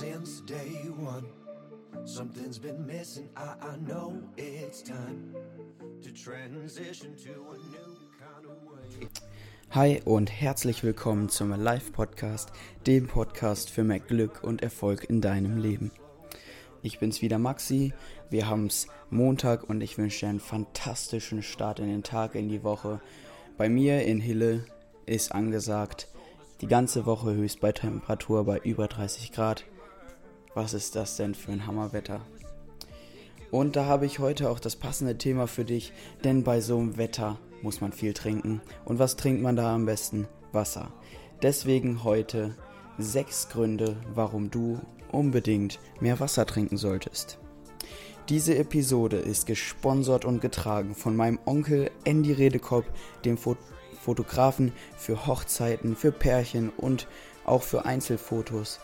since day one. Something's been missing, I, I know it's time to transition to a new kind of way. Hi und herzlich willkommen zum Live Podcast, dem Podcast für mehr Glück und Erfolg in deinem Leben. Ich bin's wieder Maxi, wir haben's Montag und ich wünsche dir einen fantastischen Start in den Tag, in die Woche. Bei mir in Hille ist angesagt, die ganze Woche höchst bei Temperatur bei über 30 Grad. Was ist das denn für ein Hammerwetter? Und da habe ich heute auch das passende Thema für dich, denn bei so einem Wetter muss man viel trinken. Und was trinkt man da am besten? Wasser. Deswegen heute sechs Gründe, warum du unbedingt mehr Wasser trinken solltest. Diese Episode ist gesponsert und getragen von meinem Onkel Andy Redekopp, dem Fo Fotografen für Hochzeiten, für Pärchen und auch für Einzelfotos.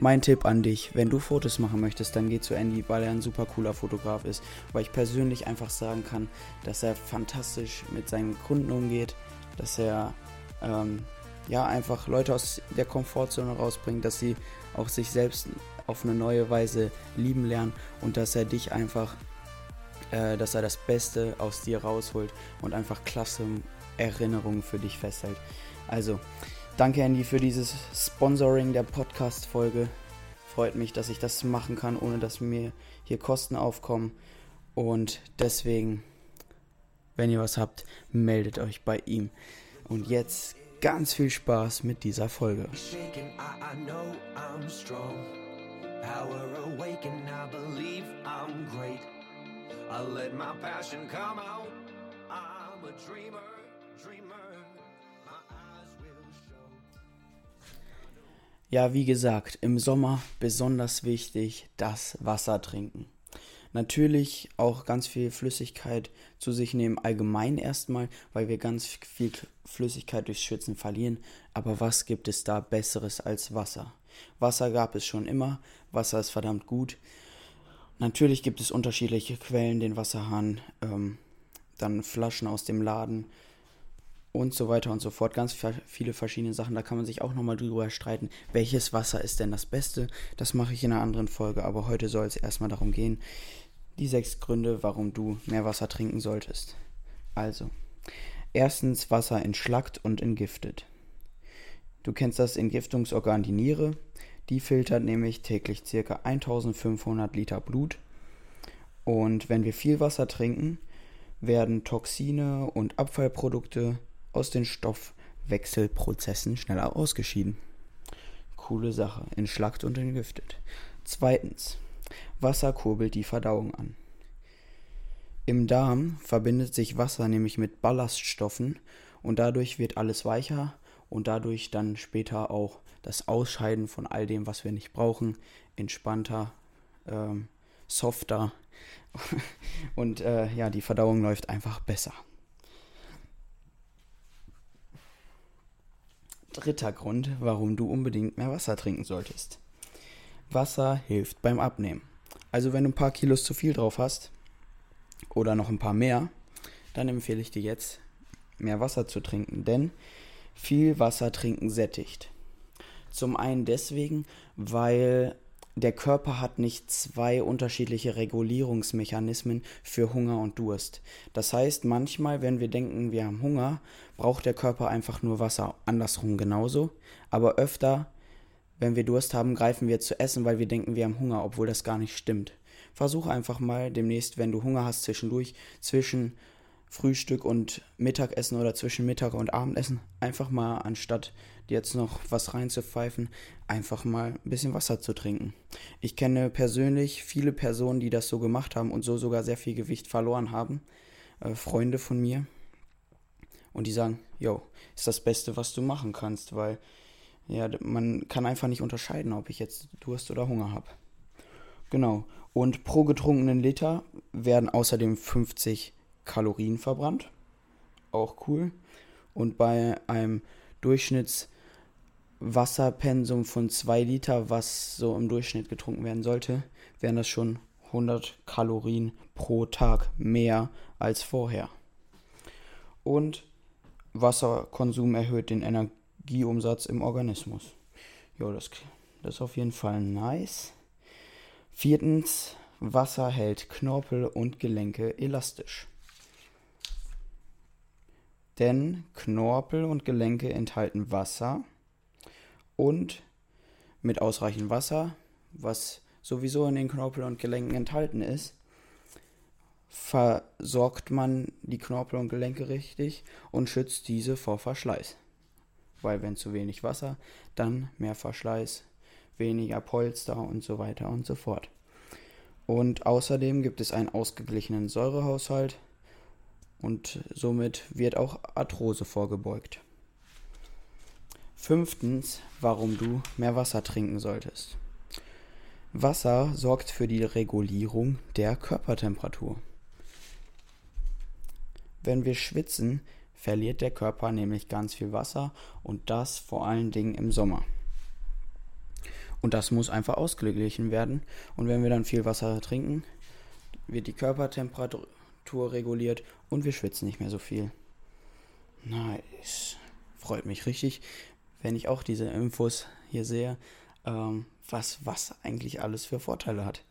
Mein Tipp an dich, wenn du Fotos machen möchtest, dann geh zu Andy, weil er ein super cooler Fotograf ist. Weil ich persönlich einfach sagen kann, dass er fantastisch mit seinen Kunden umgeht, dass er ähm, ja einfach Leute aus der Komfortzone rausbringt, dass sie auch sich selbst auf eine neue Weise lieben lernen und dass er dich einfach, äh, dass er das Beste aus dir rausholt und einfach klasse Erinnerungen für dich festhält. Also, danke Andy für dieses Sponsoring der Podcast-Folge. Freut mich, dass ich das machen kann, ohne dass mir hier Kosten aufkommen. Und deswegen, wenn ihr was habt, meldet euch bei ihm. Und jetzt ganz viel Spaß mit dieser Folge. Dreamer, dreamer. Ja, wie gesagt, im Sommer besonders wichtig, das Wasser trinken. Natürlich auch ganz viel Flüssigkeit zu sich nehmen, allgemein erstmal, weil wir ganz viel Flüssigkeit durchs Schwitzen verlieren. Aber was gibt es da Besseres als Wasser? Wasser gab es schon immer, Wasser ist verdammt gut. Natürlich gibt es unterschiedliche Quellen, den Wasserhahn, ähm, dann Flaschen aus dem Laden und so weiter und so fort. Ganz viele verschiedene Sachen. Da kann man sich auch nochmal drüber streiten, welches Wasser ist denn das Beste. Das mache ich in einer anderen Folge, aber heute soll es erstmal darum gehen, die sechs Gründe, warum du mehr Wasser trinken solltest. Also, erstens Wasser entschlackt und entgiftet. Du kennst das Entgiftungsorgan die Niere. Die filtert nämlich täglich ca. 1500 Liter Blut. Und wenn wir viel Wasser trinken, werden Toxine und Abfallprodukte aus den Stoffwechselprozessen schneller ausgeschieden. Coole Sache, entschlackt und entgiftet. Zweitens, Wasser kurbelt die Verdauung an. Im Darm verbindet sich Wasser nämlich mit Ballaststoffen und dadurch wird alles weicher und dadurch dann später auch das Ausscheiden von all dem, was wir nicht brauchen, entspannter, ähm, softer und äh, ja, die Verdauung läuft einfach besser. Dritter Grund, warum du unbedingt mehr Wasser trinken solltest. Wasser hilft beim Abnehmen. Also wenn du ein paar Kilos zu viel drauf hast oder noch ein paar mehr, dann empfehle ich dir jetzt mehr Wasser zu trinken, denn viel Wasser trinken sättigt. Zum einen deswegen, weil der Körper hat nicht zwei unterschiedliche Regulierungsmechanismen für Hunger und Durst. Das heißt, manchmal, wenn wir denken, wir haben Hunger, braucht der Körper einfach nur Wasser. Andersrum genauso. Aber öfter, wenn wir Durst haben, greifen wir zu essen, weil wir denken, wir haben Hunger, obwohl das gar nicht stimmt. Versuch einfach mal demnächst, wenn du Hunger hast, zwischendurch, zwischen Frühstück und Mittagessen oder zwischen Mittag und Abendessen einfach mal, anstatt jetzt noch was reinzupfeifen, einfach mal ein bisschen Wasser zu trinken. Ich kenne persönlich viele Personen, die das so gemacht haben und so sogar sehr viel Gewicht verloren haben. Äh, Freunde von mir. Und die sagen, yo, ist das Beste, was du machen kannst, weil ja, man kann einfach nicht unterscheiden, ob ich jetzt Durst oder Hunger habe. Genau. Und pro getrunkenen Liter werden außerdem 50 Kalorien verbrannt. Auch cool. Und bei einem Durchschnittswasserpensum von 2 Liter, was so im Durchschnitt getrunken werden sollte, wären das schon 100 Kalorien pro Tag mehr als vorher. Und Wasserkonsum erhöht den Energieumsatz im Organismus. Ja, das Das ist auf jeden Fall nice. Viertens, Wasser hält Knorpel und Gelenke elastisch. Denn Knorpel und Gelenke enthalten Wasser und mit ausreichend Wasser, was sowieso in den Knorpel und Gelenken enthalten ist, versorgt man die Knorpel und Gelenke richtig und schützt diese vor Verschleiß. Weil wenn zu wenig Wasser, dann mehr Verschleiß, weniger Polster und so weiter und so fort. Und außerdem gibt es einen ausgeglichenen Säurehaushalt und somit wird auch Arthrose vorgebeugt. Fünftens, warum du mehr Wasser trinken solltest. Wasser sorgt für die Regulierung der Körpertemperatur. Wenn wir schwitzen, verliert der Körper nämlich ganz viel Wasser und das vor allen Dingen im Sommer. Und das muss einfach ausgeglichen werden. Und wenn wir dann viel Wasser trinken, wird die Körpertemperatur reguliert und wir schwitzen nicht mehr so viel. Nice. Freut mich richtig, wenn ich auch diese Infos hier sehe, ähm, was, was eigentlich alles für Vorteile hat.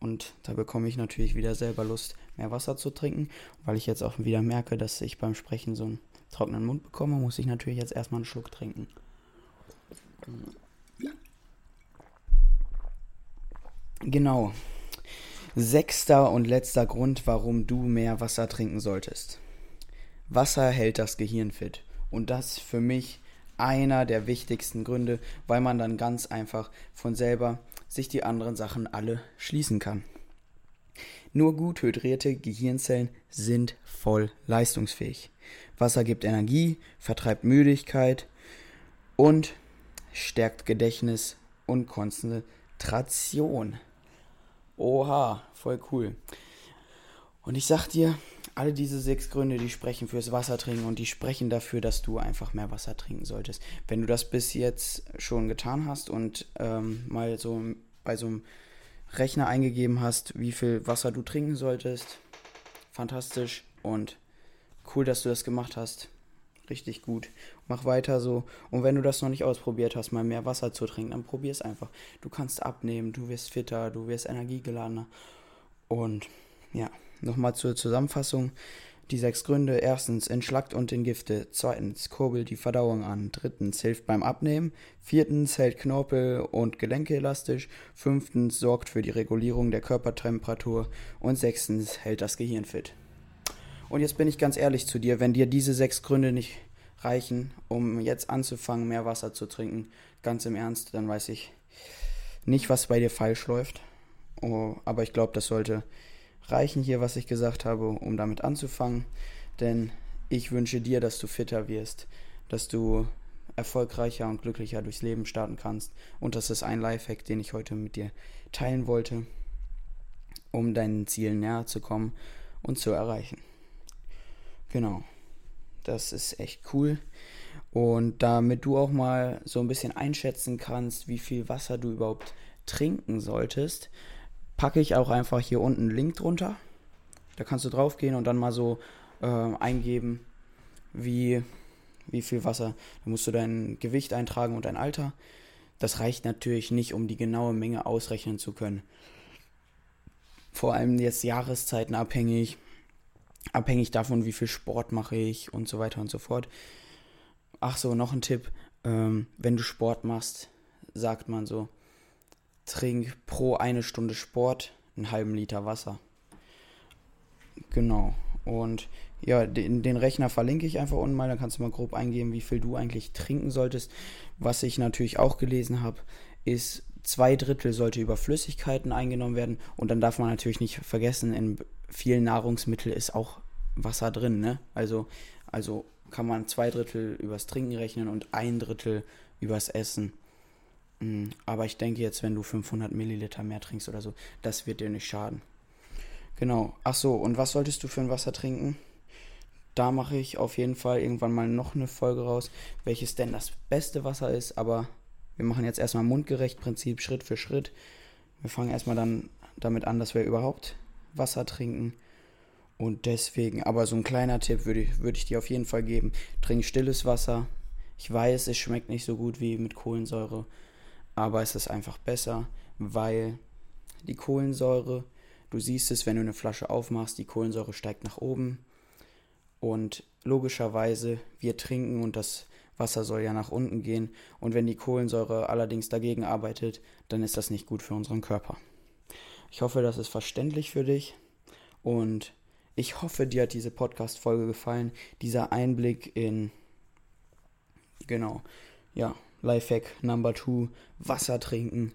Und da bekomme ich natürlich wieder selber Lust, mehr Wasser zu trinken, weil ich jetzt auch wieder merke, dass ich beim Sprechen so einen trockenen Mund bekomme, muss ich natürlich jetzt erstmal einen Schluck trinken. Genau. Sechster und letzter Grund, warum du mehr Wasser trinken solltest. Wasser hält das Gehirn fit. Und das für mich einer der wichtigsten Gründe, weil man dann ganz einfach von selber sich die anderen Sachen alle schließen kann. Nur gut hydrierte Gehirnzellen sind voll leistungsfähig. Wasser gibt Energie, vertreibt Müdigkeit und stärkt Gedächtnis und Konzentration. Oha, voll cool. Und ich sag dir, alle diese sechs Gründe, die sprechen fürs Wasser trinken und die sprechen dafür, dass du einfach mehr Wasser trinken solltest. Wenn du das bis jetzt schon getan hast und ähm, mal so bei so einem Rechner eingegeben hast, wie viel Wasser du trinken solltest, fantastisch und cool, dass du das gemacht hast. Richtig gut. Mach weiter so. Und wenn du das noch nicht ausprobiert hast, mal mehr Wasser zu trinken, dann probier es einfach. Du kannst abnehmen, du wirst fitter, du wirst energiegeladener. Und ja, nochmal zur Zusammenfassung. Die sechs Gründe. Erstens, entschlackt und entgifte. Zweitens, kurbelt die Verdauung an. Drittens, hilft beim Abnehmen. Viertens, hält Knorpel und Gelenke elastisch. Fünftens, sorgt für die Regulierung der Körpertemperatur. Und sechstens, hält das Gehirn fit. Und jetzt bin ich ganz ehrlich zu dir, wenn dir diese sechs Gründe nicht reichen, um jetzt anzufangen, mehr Wasser zu trinken, ganz im Ernst, dann weiß ich nicht, was bei dir falsch läuft. Oh, aber ich glaube, das sollte reichen hier, was ich gesagt habe, um damit anzufangen. Denn ich wünsche dir, dass du fitter wirst, dass du erfolgreicher und glücklicher durchs Leben starten kannst. Und das ist ein Lifehack, den ich heute mit dir teilen wollte, um deinen Zielen näher zu kommen und zu erreichen. Genau. Das ist echt cool. Und damit du auch mal so ein bisschen einschätzen kannst, wie viel Wasser du überhaupt trinken solltest, packe ich auch einfach hier unten einen Link drunter. Da kannst du drauf gehen und dann mal so äh, eingeben, wie, wie viel Wasser. Da musst du dein Gewicht eintragen und dein Alter. Das reicht natürlich nicht, um die genaue Menge ausrechnen zu können. Vor allem jetzt Jahreszeiten abhängig, abhängig davon, wie viel Sport mache ich und so weiter und so fort. Ach so, noch ein Tipp. Ähm, wenn du Sport machst, sagt man so, trink pro eine Stunde Sport einen halben Liter Wasser. Genau. Und ja, den, den, Rechner verlinke ich einfach unten mal, dann kannst du mal grob eingeben, wie viel du eigentlich trinken solltest. Was ich natürlich auch gelesen habe, ist, zwei Drittel sollte über Flüssigkeiten eingenommen werden. Und dann darf man natürlich nicht vergessen, in vielen Nahrungsmitteln ist auch Wasser drin. Ne? Also, also kann man zwei Drittel übers Trinken rechnen und ein Drittel übers Essen. Mm, aber ich denke jetzt, wenn du 500 Milliliter mehr trinkst oder so, das wird dir nicht schaden. Genau. Ach so, und was solltest du für ein Wasser trinken? Da mache ich auf jeden Fall irgendwann mal noch eine Folge raus, welches denn das beste Wasser ist. Aber wir machen jetzt erstmal mundgerecht Prinzip Schritt für Schritt. Wir fangen erstmal dann damit an, dass wir überhaupt Wasser trinken. Und deswegen, aber so ein kleiner Tipp würde ich, würd ich dir auf jeden Fall geben. Trink stilles Wasser. Ich weiß, es schmeckt nicht so gut wie mit Kohlensäure aber es ist einfach besser, weil die Kohlensäure, du siehst es, wenn du eine Flasche aufmachst, die Kohlensäure steigt nach oben und logischerweise wir trinken und das Wasser soll ja nach unten gehen und wenn die Kohlensäure allerdings dagegen arbeitet, dann ist das nicht gut für unseren Körper. Ich hoffe, das ist verständlich für dich und ich hoffe, dir hat diese Podcast-Folge gefallen. Dieser Einblick in, genau, ja, Lifehack Number 2, Wasser trinken.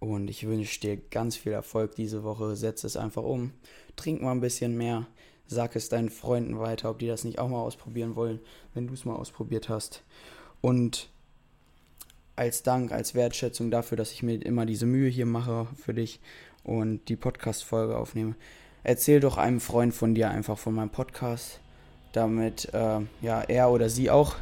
Und ich wünsche dir ganz viel Erfolg diese Woche. Setz es einfach um. Trink mal ein bisschen mehr. Sag es deinen Freunden weiter, ob die das nicht auch mal ausprobieren wollen, wenn du es mal ausprobiert hast. Und als Dank, als Wertschätzung dafür, dass ich mir immer diese Mühe hier mache für dich und die Podcast-Folge aufnehme, erzähl doch einem Freund von dir einfach von meinem Podcast, damit äh, ja er oder sie auch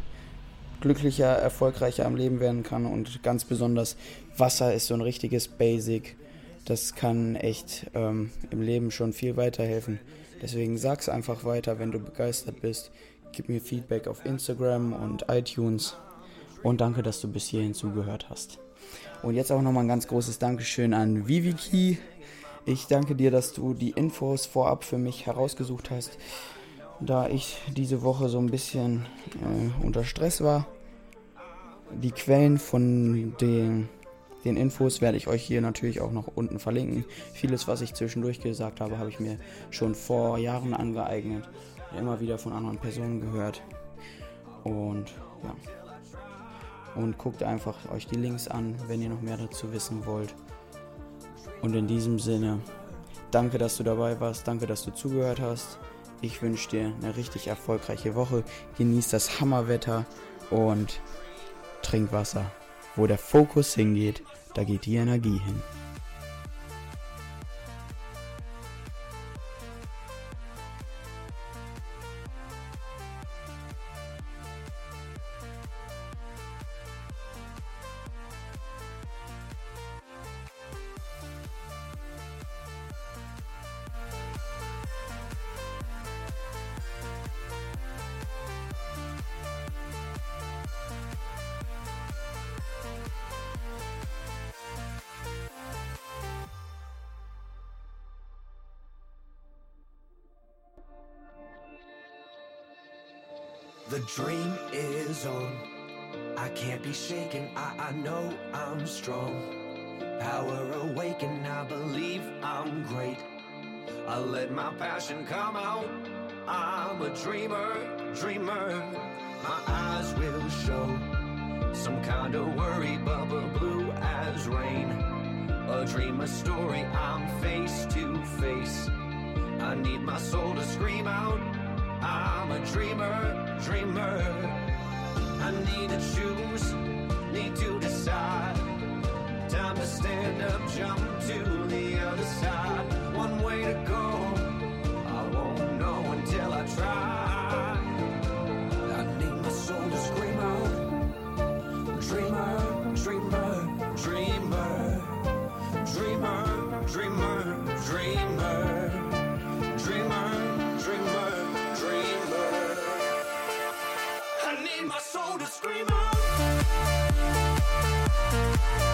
glücklicher, erfolgreicher am Leben werden kann und ganz besonders Wasser ist so ein richtiges Basic. Das kann echt ähm, im Leben schon viel weiterhelfen. Deswegen sag's einfach weiter, wenn du begeistert bist. Gib mir Feedback auf Instagram und iTunes. Und danke, dass du bis hierhin zugehört hast. Und jetzt auch nochmal ein ganz großes Dankeschön an Viviki. Ich danke dir, dass du die Infos vorab für mich herausgesucht hast, da ich diese Woche so ein bisschen äh, unter Stress war. Die Quellen von den, den Infos werde ich euch hier natürlich auch noch unten verlinken. Vieles, was ich zwischendurch gesagt habe, habe ich mir schon vor Jahren angeeignet, immer wieder von anderen Personen gehört. Und ja. Und guckt einfach euch die Links an, wenn ihr noch mehr dazu wissen wollt. Und in diesem Sinne, danke, dass du dabei warst, danke, dass du zugehört hast. Ich wünsche dir eine richtig erfolgreiche Woche. Genieß das Hammerwetter und trink Wasser. Wo der Fokus hingeht, da geht die Energie hin. The dream is on. I can't be shaken. I, I know I'm strong. Power awaken. I believe I'm great. I let my passion come out. I'm a dreamer, dreamer. My eyes will show some kind of worry, bubble blue as rain. A dream, a story. I'm face to face. I need my soul to scream out. I'm a dreamer, dreamer. I need to choose, need to decide. Time to stand up, jump Música